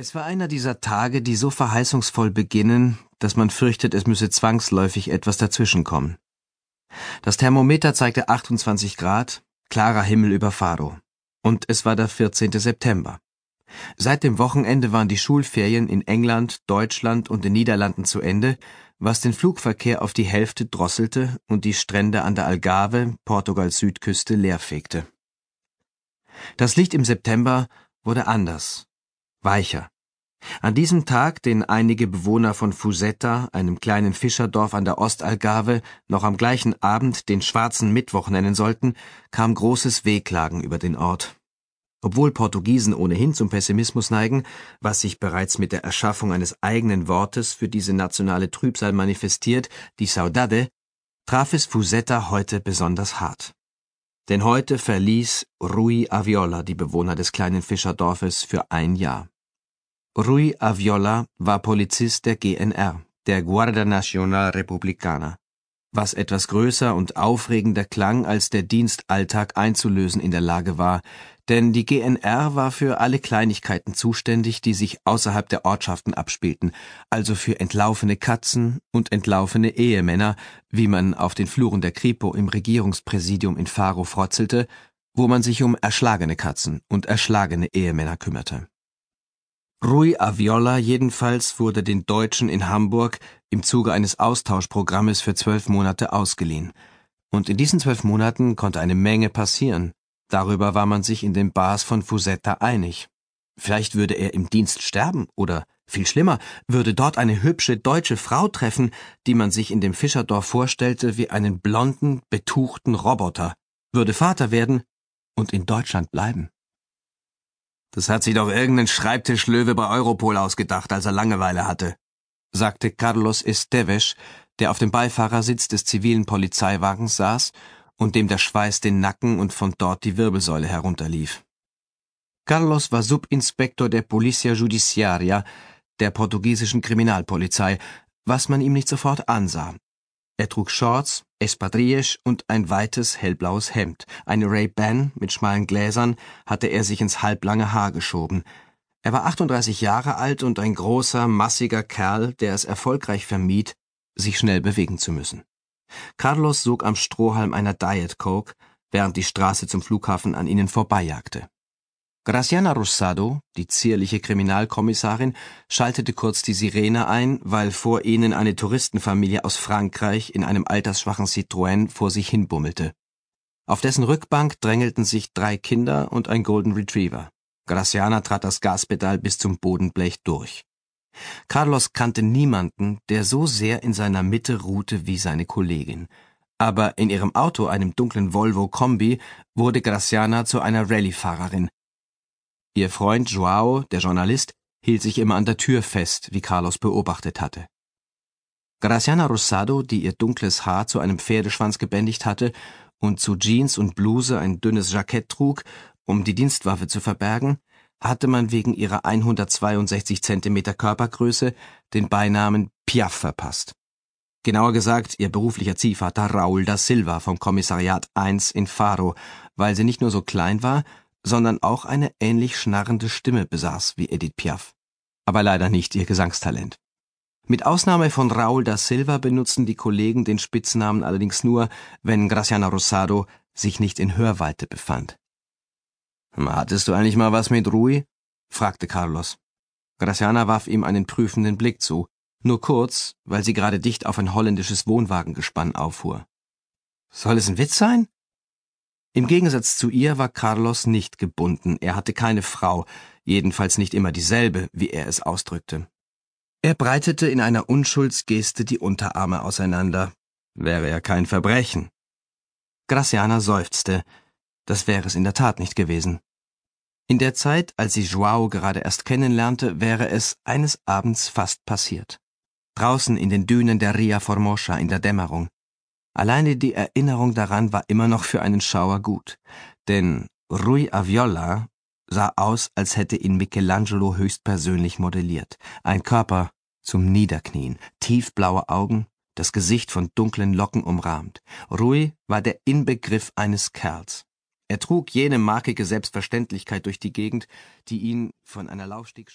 Es war einer dieser Tage, die so verheißungsvoll beginnen, dass man fürchtet, es müsse zwangsläufig etwas dazwischenkommen. Das Thermometer zeigte 28 Grad, klarer Himmel über Faro. Und es war der 14. September. Seit dem Wochenende waren die Schulferien in England, Deutschland und den Niederlanden zu Ende, was den Flugverkehr auf die Hälfte drosselte und die Strände an der Algarve, Portugals Südküste, leerfegte. Das Licht im September wurde anders, weicher. An diesem Tag, den einige Bewohner von Fusetta, einem kleinen Fischerdorf an der Ostalgarve, noch am gleichen Abend den schwarzen Mittwoch nennen sollten, kam großes Wehklagen über den Ort. Obwohl Portugiesen ohnehin zum Pessimismus neigen, was sich bereits mit der Erschaffung eines eigenen Wortes für diese nationale Trübsal manifestiert, die Saudade, traf es Fusetta heute besonders hart. Denn heute verließ Rui Aviola die Bewohner des kleinen Fischerdorfes für ein Jahr. Rui Aviola war Polizist der GNR, der Guardia Nacional Republicana, was etwas größer und aufregender klang, als der Dienstalltag einzulösen in der Lage war, denn die GNR war für alle Kleinigkeiten zuständig, die sich außerhalb der Ortschaften abspielten, also für entlaufene Katzen und entlaufene Ehemänner, wie man auf den Fluren der Kripo im Regierungspräsidium in Faro frotzelte, wo man sich um erschlagene Katzen und erschlagene Ehemänner kümmerte. Rui Aviola jedenfalls wurde den Deutschen in Hamburg im Zuge eines Austauschprogrammes für zwölf Monate ausgeliehen. Und in diesen zwölf Monaten konnte eine Menge passieren. Darüber war man sich in den Bars von Fusetta einig. Vielleicht würde er im Dienst sterben oder, viel schlimmer, würde dort eine hübsche deutsche Frau treffen, die man sich in dem Fischerdorf vorstellte wie einen blonden, betuchten Roboter, würde Vater werden und in Deutschland bleiben. Das hat sich doch irgendein Schreibtischlöwe bei Europol ausgedacht, als er Langeweile hatte, sagte Carlos Esteves, der auf dem Beifahrersitz des zivilen Polizeiwagens saß und dem der Schweiß den Nacken und von dort die Wirbelsäule herunterlief. Carlos war Subinspektor der Policia Judiciaria, der portugiesischen Kriminalpolizei, was man ihm nicht sofort ansah, er trug Shorts, Espadrilles und ein weites hellblaues Hemd. Eine Ray-Ban mit schmalen Gläsern hatte er sich ins halblange Haar geschoben. Er war 38 Jahre alt und ein großer, massiger Kerl, der es erfolgreich vermied, sich schnell bewegen zu müssen. Carlos sog am Strohhalm einer Diet Coke, während die Straße zum Flughafen an ihnen vorbeijagte. Graciana Rosado, die zierliche Kriminalkommissarin, schaltete kurz die Sirene ein, weil vor ihnen eine Touristenfamilie aus Frankreich in einem altersschwachen Citroën vor sich hinbummelte. Auf dessen Rückbank drängelten sich drei Kinder und ein Golden Retriever. Graciana trat das Gaspedal bis zum Bodenblech durch. Carlos kannte niemanden, der so sehr in seiner Mitte ruhte wie seine Kollegin. Aber in ihrem Auto, einem dunklen Volvo Kombi, wurde Graciana zu einer Rallyefahrerin, Ihr Freund Joao, der Journalist, hielt sich immer an der Tür fest, wie Carlos beobachtet hatte. Graciana Rosado, die ihr dunkles Haar zu einem Pferdeschwanz gebändigt hatte und zu Jeans und Bluse ein dünnes Jackett trug, um die Dienstwaffe zu verbergen, hatte man wegen ihrer 162 Zentimeter Körpergröße den Beinamen Piaf verpasst. Genauer gesagt, ihr beruflicher Ziehvater Raul da Silva vom Kommissariat 1 in Faro, weil sie nicht nur so klein war, sondern auch eine ähnlich schnarrende Stimme besaß wie Edith Piaf, aber leider nicht ihr Gesangstalent. Mit Ausnahme von Raul da Silva benutzten die Kollegen den Spitznamen allerdings nur, wenn Graciana Rosado sich nicht in Hörweite befand. Hattest du eigentlich mal was mit Rui? fragte Carlos. Graciana warf ihm einen prüfenden Blick zu, nur kurz, weil sie gerade dicht auf ein holländisches Wohnwagengespann auffuhr. Soll es ein Witz sein? Im Gegensatz zu ihr war Carlos nicht gebunden, er hatte keine Frau, jedenfalls nicht immer dieselbe, wie er es ausdrückte. Er breitete in einer Unschuldsgeste die Unterarme auseinander. Wäre ja kein Verbrechen. Graciana seufzte. Das wäre es in der Tat nicht gewesen. In der Zeit, als sie Joao gerade erst kennenlernte, wäre es eines Abends fast passiert. Draußen in den Dünen der Ria Formosa in der Dämmerung. Alleine die Erinnerung daran war immer noch für einen Schauer gut, denn Rui Aviola sah aus, als hätte ihn Michelangelo höchstpersönlich modelliert. Ein Körper zum Niederknien, tiefblaue Augen, das Gesicht von dunklen Locken umrahmt. Rui war der Inbegriff eines Kerls. Er trug jene markige Selbstverständlichkeit durch die Gegend, die ihn von einer Laufstieg